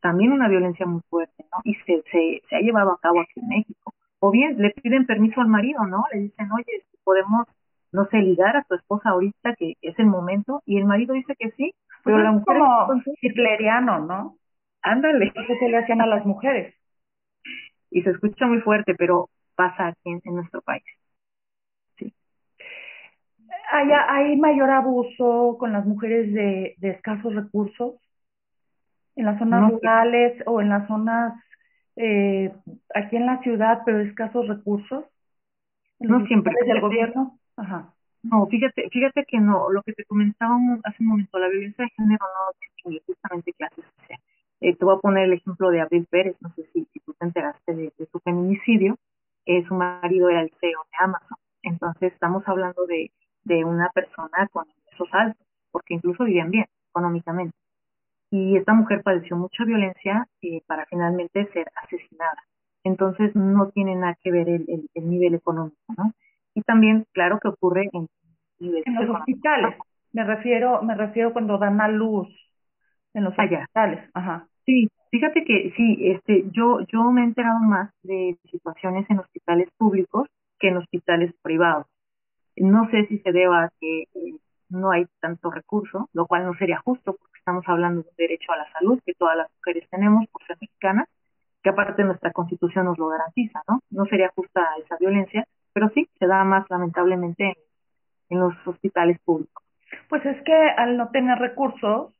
también una violencia muy fuerte, ¿no? Y se, se, se ha llevado a cabo aquí en México. O bien le piden permiso al marido, ¿no? Le dicen, oye, podemos, no sé, ligar a tu esposa ahorita, que es el momento, y el marido dice que sí, pero pues la mujer... como hitleriano, ¿no? Ándale. Eso se le hacían a las mujeres. Y se escucha muy fuerte, pero pasa aquí en, en nuestro país. ¿Hay, ¿Hay mayor abuso con las mujeres de, de escasos recursos? ¿En las zonas No. rurales o en las zonas eh, aquí en la ciudad, pero de escasos recursos? ¿En No siempre. del gobierno? Ajá. No, fíjate, fíjate que no, lo que te comentaba un- hace un momento, la violencia de género no distingue justamente clases sociales. Eh, te voy a poner el ejemplo de Abril Pérez, no sé si, si tú te enteraste de, de su feminicidio, eh, su marido era el CEO de Amazon, entonces estamos hablando de, de una persona con ingresos altos, porque incluso vivían bien económicamente. Y esta mujer padeció mucha violencia eh, para finalmente ser asesinada. Entonces no tiene nada que ver el, el, el nivel económico, ¿no? Y también, claro que ocurre en niveles En los económicos hospitales. Me refiero, me refiero cuando dan a luz en los ya. hospitales. Ajá. Sí, fíjate que sí, este, yo, yo me he enterado más de situaciones en hospitales públicos que en hospitales privados. No sé si se deba a que eh, no hay tanto recurso, lo cual no sería justo porque estamos hablando de un derecho a la salud que todas las mujeres tenemos por ser mexicanas, que aparte nuestra constitución nos lo garantiza, ¿no? No sería justa esa violencia, pero sí, se da más lamentablemente en, en los hospitales públicos. Pues es que al no tener recursos,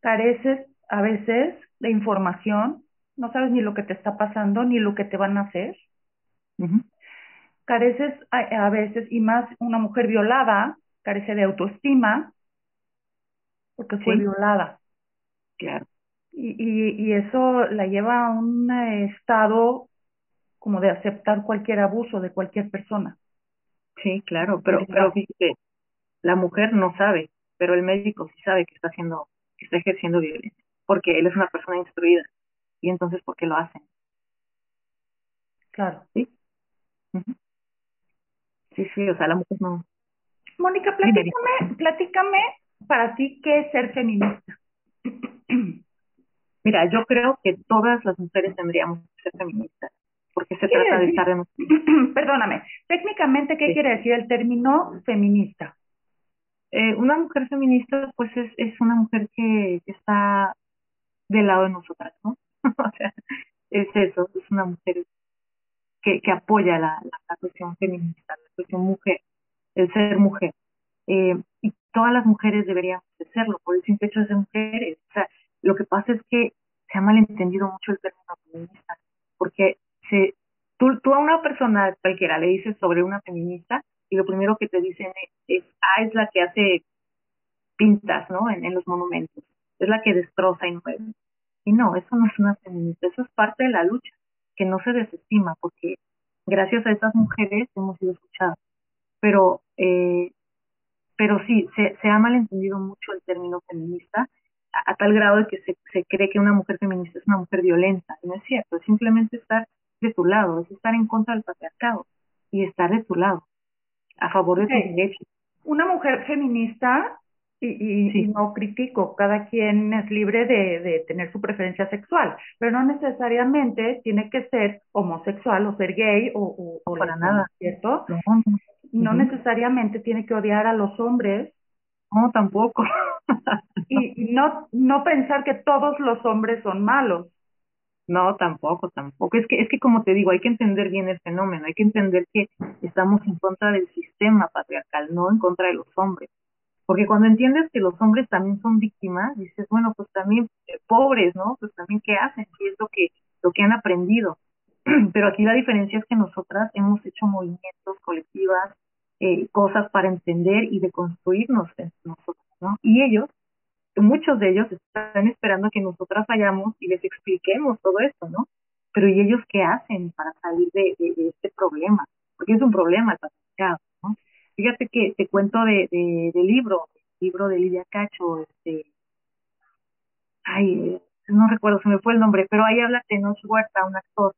careces a veces de información, no sabes ni lo que te está pasando, ni lo que te van a hacer. Careces a, a veces, y más una mujer violada, carece de autoestima, porque fue Sí. violada. Claro. Y, y, y eso la lleva a un eh, estado como de aceptar cualquier abuso de cualquier persona. Sí, claro, pero, pero fíjate, la mujer no sabe, pero el médico sí sabe que está haciendo, que está ejerciendo violencia, porque él es una persona instruida, y entonces, ¿por qué lo hacen? Claro. ¿Sí? Sí, sí, o sea, la mujer no. Mónica, platícame, platícame para ti qué es ser feminista. Mira, yo creo que todas las mujeres tendríamos que ser feministas, porque se ¿Qué quiere trata de estar en... Perdóname, técnicamente, ¿qué Sí. quiere decir el término feminista? Eh, una mujer feminista, pues es, es una mujer que, que está del lado de nosotras, ¿no? o sea, es eso, es una mujer que, que apoya la, cuestión feminista, la cuestión mujer, el ser mujer. Eh, y todas las mujeres deberíamos de serlo, por el simple hecho de ser mujeres. O sea, lo que pasa es que se ha malentendido mucho el término feminista, porque se, tú, tú a una persona cualquiera le dices sobre una feminista y lo primero que te dicen es, ah, es la que hace pintas, ¿no? En los monumentos. Es la que destroza y mueve. Y no, eso no es una feminista, eso es parte de la lucha, que no se desestima, porque gracias a esas mujeres hemos sido escuchadas. Pero, eh, pero sí, se, se ha malentendido mucho el término feminista a, tal grado de que se, se cree que una mujer feminista es una mujer violenta. No es cierto, es simplemente estar de tu lado, es estar en contra del patriarcado y estar de tu lado, a favor de tus derechos. Una mujer feminista y, y, no critico, cada quien es libre de, de, tener su preferencia sexual, pero no necesariamente tiene que ser homosexual o ser gay o, o, para nada, ¿cierto? No, necesariamente tiene que odiar a los hombres. No, tampoco. y, y no, no pensar que todos los hombres son malos. No, tampoco, tampoco. Es que, es que como te digo, hay que entender bien el fenómeno, hay que entender que estamos en contra del sistema patriarcal, no en contra de los hombres. Porque cuando entiendes que los hombres también son víctimas, dices, bueno, pues también eh, pobres, ¿no? Pues también qué hacen, y es lo que, lo que han aprendido. Pero aquí la diferencia es que nosotras hemos hecho movimientos colectivas, eh, cosas para entender y deconstruirnos nosotros, ¿no? Y ellos, muchos de ellos están esperando que nosotras vayamos y les expliquemos todo esto, ¿no? Pero ¿y ellos qué hacen para salir de, de, este problema? Porque es un problema el patriarcado. Fíjate que te cuento de, libro, el libro de Lidia Cacho, este, ay, no recuerdo, se me fue el nombre, pero ahí habla Tenoch Huerta, un actor.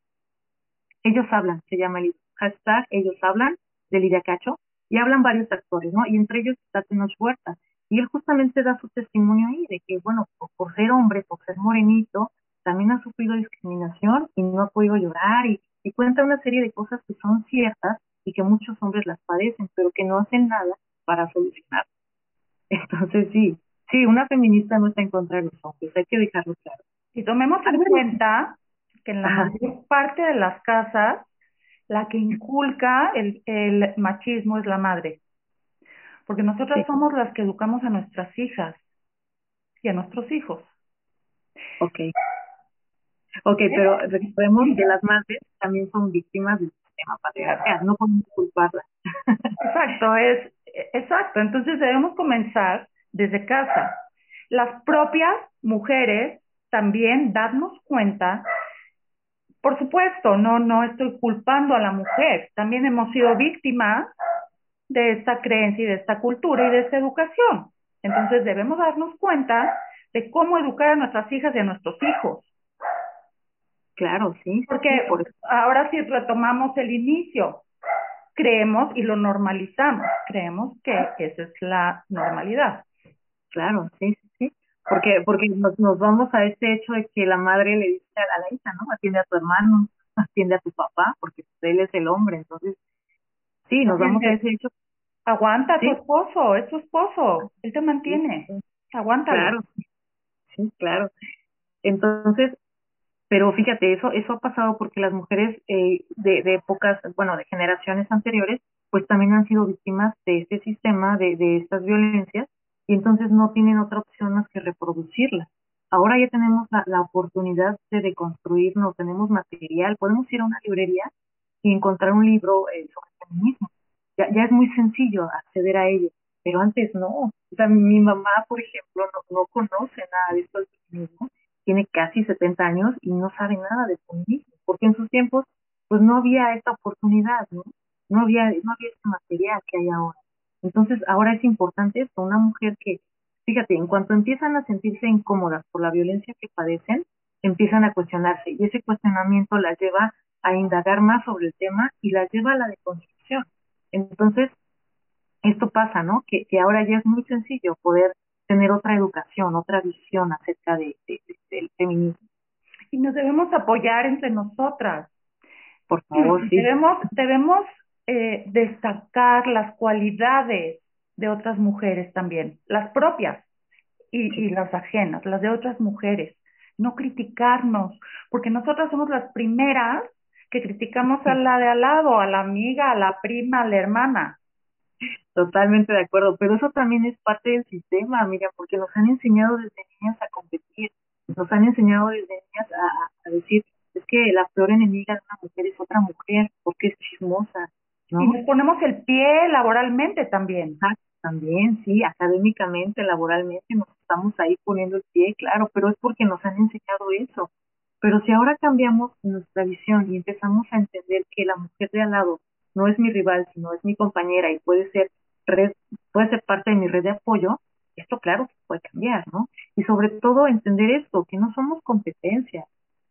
Ellos hablan, se llama el hashtag, ellos hablan de Lidia Cacho, y hablan varios actores, ¿no? Y entre ellos está Tenoch Huerta. Y él justamente da su testimonio ahí de que, bueno, por, ser hombre, por ser morenito, también ha sufrido discriminación y no ha podido llorar y cuenta una serie de cosas que son ciertas y que muchos hombres las padecen, pero que no hacen nada para solucionar. Entonces sí, sí, una feminista no está en contra de los hombres, hay que dejarlo claro. Y tomemos en cuenta que en la mayor parte de las casas, la que inculca el, el machismo es la madre. Porque nosotras somos las que educamos a nuestras hijas y a nuestros hijos. Ok. Ok, pero recordemos que las madres también son víctimas del no podemos culparlas. Exacto, es exacto. Entonces debemos comenzar desde casa. Las propias mujeres también darnos cuenta por supuesto, no, no estoy culpando a la mujer. También hemos sido víctimas de esta creencia y de esta cultura y de esta educación. Entonces debemos darnos cuenta de cómo educar a nuestras hijas y a nuestros hijos. Claro, sí. Porque ahora sí retomamos el inicio, creemos y lo normalizamos, creemos que esa es la normalidad. Claro, sí, sí, sí. Porque, porque nos, nos vamos a este hecho de que la madre le dice a la hija, ¿no? Atiende a tu hermano, atiende a tu papá, porque él es el hombre, entonces, sí, nos vamos a ese hecho. Aguanta a tu esposo, es tu esposo, él te mantiene, aguanta. Claro, sí, claro. Entonces, pero fíjate, eso, eso ha pasado porque las mujeres eh, de, épocas, bueno, de generaciones anteriores, pues también han sido víctimas de este sistema, de, de estas violencias, y entonces no tienen otra opción más que reproducirlas. Ahora ya tenemos la, la oportunidad de deconstruirnos, tenemos material, podemos ir a una librería y encontrar un libro eh, sobre feminismo. Ya, ya es muy sencillo acceder a ello, pero antes no. O sea, mi mamá, por ejemplo, no, no conoce nada de esto del feminismo tiene casi 70 años y no sabe nada de feminismo, porque en sus tiempos pues no había esta oportunidad, ¿no? No había, no había este material que hay ahora. Entonces ahora es importante esto, una mujer que, fíjate, en cuanto empiezan a sentirse incómodas por la violencia que padecen, empiezan a cuestionarse y ese cuestionamiento las lleva a indagar más sobre el tema y las lleva a la deconstrucción. Entonces, esto pasa, ¿no? Que, que ahora ya es muy sencillo poder tener otra educación, otra visión acerca de, del feminismo. Y nos debemos apoyar entre nosotras. Por favor, sí. Debemos, debemos eh, destacar las cualidades de otras mujeres también, las propias y, y las ajenas, las de otras mujeres. No criticarnos, porque nosotras somos las primeras que criticamos a la de al lado, a la amiga, a la prima, a la hermana. Totalmente de acuerdo, pero eso también es parte del sistema, amiga, porque nos han enseñado desde niñas a competir, nos han enseñado desde niñas a, a decir, es que la peor enemiga de una mujer es otra mujer, porque es chismosa, ¿no? Y nos ponemos el pie laboralmente también. también, sí, académicamente, laboralmente, nos estamos ahí poniendo el pie, claro, pero es porque nos han enseñado eso. Pero si ahora cambiamos nuestra visión y empezamos a entender que la mujer de al lado no es mi rival, sino es mi compañera y puede ser red, puede ser parte de mi red de apoyo, esto claro puede cambiar, ¿no? Y sobre todo entender esto, que no somos competencia,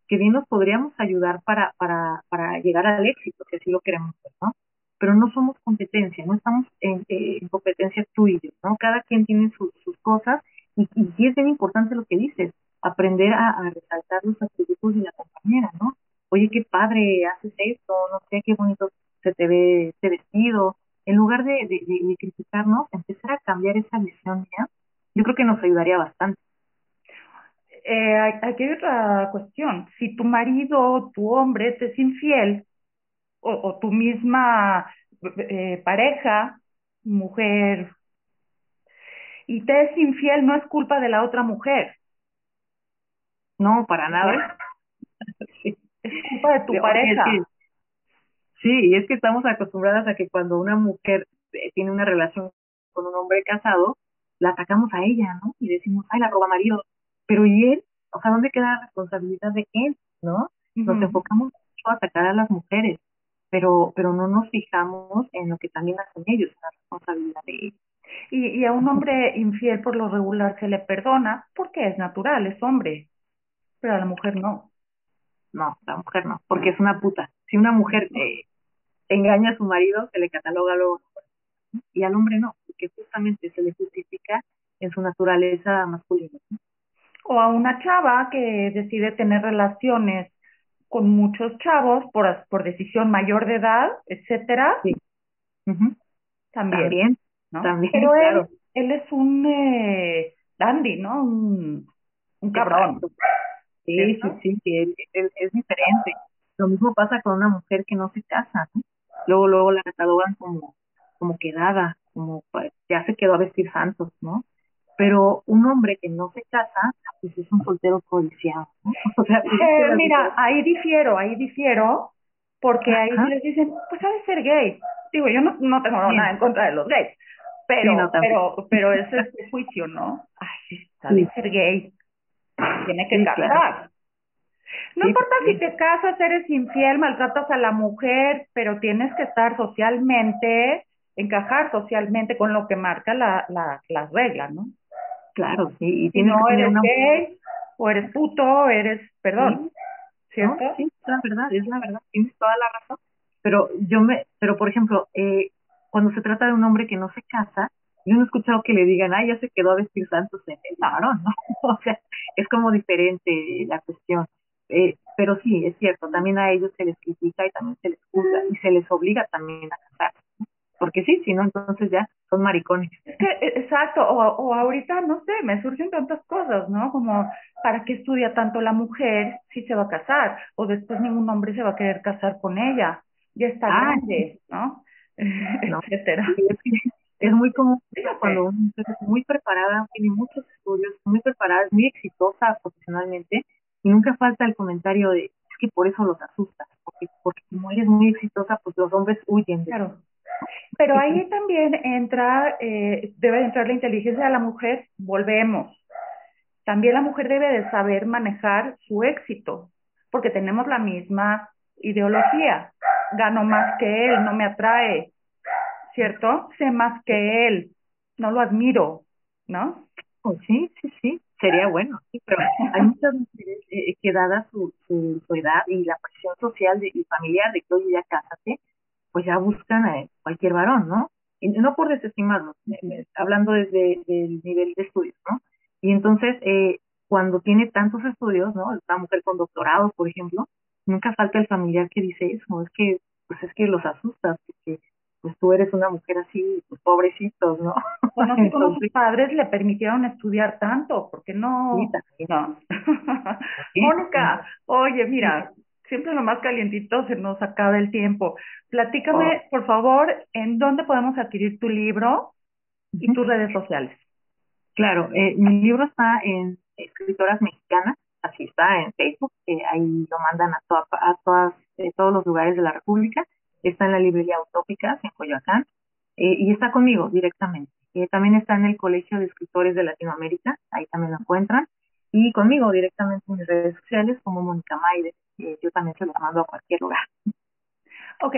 que bien nos podríamos ayudar para, para, para llegar al éxito, si así lo queremos ver, ¿no? Pero no somos competencia, no estamos en, eh, en competencia tú y yo, ¿no? Cada quien tiene sus cosas y, y, es bien importante lo que dices, aprender a, a resaltar los atributos de la compañera, ¿no? Oye, qué padre, haces esto, no sé, qué bonito se te ve este vestido. En lugar de, de, criticarnos, empezar a cambiar esa visión mía, yo creo que nos ayudaría bastante. Eh, aquí hay otra cuestión. Si tu marido, tu hombre, te es infiel, o, o tu misma eh, pareja, mujer, y te es infiel, no es culpa de la otra mujer. No, para nada. Es culpa de tu pareja. Sí, y es que estamos acostumbradas a que cuando una mujer eh, tiene una relación con un hombre casado, la atacamos a ella, ¿no? Y decimos, ay, la roba marido. Pero ¿y él? O sea, ¿dónde queda la responsabilidad de él, no? Nos enfocamos mucho a atacar a las mujeres, pero pero no nos fijamos en lo que también hacen ellos, la responsabilidad de ellos. Y, y a un hombre infiel por lo regular se le perdona porque es natural, es hombre, pero a la mujer no. No, la mujer no, porque es una puta. Si una mujer eh, engaña a su marido, se le cataloga luego. Y al hombre no, porque justamente se le justifica en su naturaleza masculina. O a una chava que decide tener relaciones con muchos chavos por, por decisión mayor de edad, etcétera. Sí. También. También, Pero él, él es un eh, dandy, ¿no? Un, un cabrón. Sí, sí, sí, sí, es, es diferente. Lo mismo pasa con una mujer que no se casa, ¿no? Luego luego la catalogan como como quedada, como pues, ya se quedó a vestir santos, ¿no? Pero un hombre que no se casa, pues es un soltero codiciado, ¿no? O sea, eh, mira, ahí difiero, ahí difiero, porque ahí les dicen, pues de ser gay. Digo, yo no, no tengo nada en contra de los gays, pero, pero, pero ese es el juicio, ¿no? Ay, sí, ha de ser gay. Tiene que casar. No importa si te casas, eres infiel, maltratas a la mujer, pero tienes que estar socialmente, encajar socialmente con lo que marca la, la, las reglas, ¿no? Claro, sí. Y si no eres gay, o eres puto, o eres, perdón, ¿cierto? sí, es la verdad, es la verdad, tienes toda la razón. Pero yo me, pero por ejemplo, eh, cuando se trata de un hombre que no se casa, yo no he escuchado que le digan, ay, ya se quedó a vestir santos en el varón, ¿no? O sea, es como diferente la cuestión. Eh, pero sí, es cierto, también a ellos se les critica y también se les juzga y se les obliga también a casarse. Porque sí, si no, entonces ya son maricones. Es que, e, exacto, o, o ahorita, no sé, me surgen tantas cosas, ¿no? Como, ¿para qué estudia tanto la mujer si se va a casar? O después ningún hombre se va a querer casar con ella. Ya está ah, grande, ¿no? no Etcétera. es, muy común cuando una mujer es muy preparada, tiene muchos estudios, muy preparada, es muy exitosa profesionalmente, y nunca falta el comentario de, es que por eso los asusta, porque, porque como ella es muy exitosa, pues los hombres huyen. De claro. Pero ahí también entra, eh, debe entrar la inteligencia de la mujer, volvemos. También la mujer debe de saber manejar su éxito, porque tenemos la misma ideología. Gano más que él, no me atrae, ¿cierto? Sé más que él, no lo admiro, ¿no? Oh, sí, sí, sí sería bueno, sí, pero hay muchas mujeres eh, que dada su, su, edad y la presión social y familiar de que hoy ya cásate, pues ya buscan a cualquier varón, ¿no? Y no por desestimarlo, hablando desde el nivel de estudios, ¿no? Y entonces, eh, cuando tiene tantos estudios, ¿no? Esta mujer con doctorado, por ejemplo, nunca falta el familiar que dice eso, es que, pues es que los asustas, porque pues tú eres una mujer así, pues pobrecitos, ¿no? Bueno, si como sus padres le permitieron estudiar tanto, porque no? Sí, no. Mónica, oye, mira, siempre lo más calientito se nos acaba el tiempo. Platícame, oh. por favor, en dónde podemos adquirir tu libro y tus redes sociales. Claro, eh, mi libro está en Escritoras Mexicanas, así está en Facebook, eh, ahí lo mandan a, a todas, eh, todos los lugares de la República está en la librería Utópicas en Coyoacán eh, y está conmigo directamente. Eh, también está en el Colegio de Escritores de Latinoamérica, ahí también lo encuentran. Y conmigo directamente en mis redes sociales como Mónica Maide. yo también se lo mando a cualquier lugar. Ok,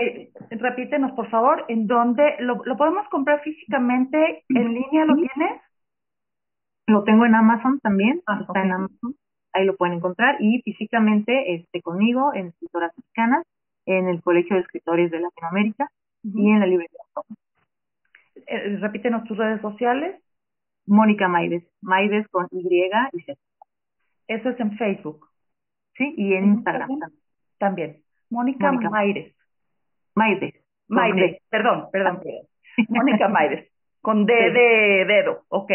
repítenos por favor, ¿en dónde lo, lo podemos comprar físicamente? ¿En línea lo tienes? Lo tengo en Amazon también, ah, está en Amazon, ahí lo pueden encontrar y físicamente este conmigo en Escritoras Mexicanas, en el Colegio de Escritores de Latinoamérica y en la librería. Eh, repítenos tus redes sociales. Mónica Maides, Maides con Y y Z. Eso es en Facebook. Sí, y en, Instagram, también. También. Mónica, Maides. Maides. Maides, perdón, perdón, perdón. Mónica Maides. Con D de dedo, ok.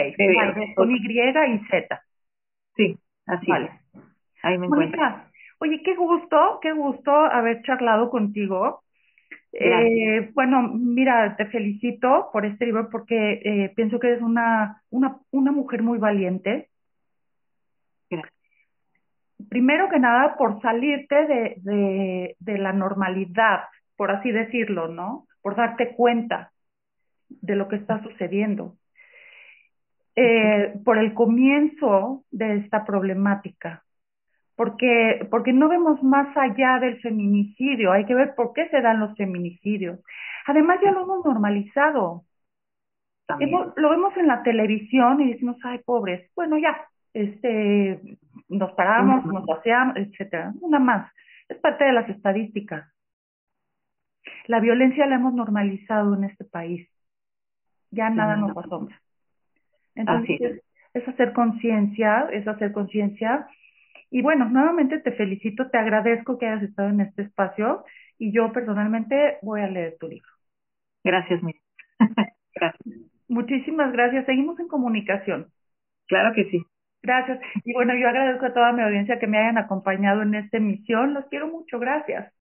con Y y Z. Sí, así vale. Ahí me Mónica, Oye, qué gusto, qué gusto haber charlado contigo. Eh, bueno, mira, te felicito por este libro porque eh, pienso que eres una, una, una mujer muy valiente. Gracias. Primero que nada, por salirte de, de, de la normalidad, por así decirlo, ¿no? Por darte cuenta de lo que está sucediendo. Eh, por el comienzo de esta problemática, porque, porque no vemos más allá del feminicidio, hay que ver por qué se dan los feminicidios. Además ya lo hemos normalizado. lo vemos en la televisión y decimos, ay, pobres, bueno, ya, este, nos paramos, nos paseamos, etcétera. Una más, es parte de las estadísticas. La violencia la hemos normalizado en este país. Ya nada nos asombra. Entonces, es hacer conciencia, es hacer conciencia. Y bueno, nuevamente te felicito, te agradezco que hayas estado en este espacio y yo personalmente voy a leer tu libro. Gracias, Miriam. gracias. Muchísimas gracias. Seguimos en comunicación. Claro que sí. Gracias. Y bueno, yo agradezco a toda mi audiencia que me hayan acompañado en esta emisión. Los quiero mucho. Gracias.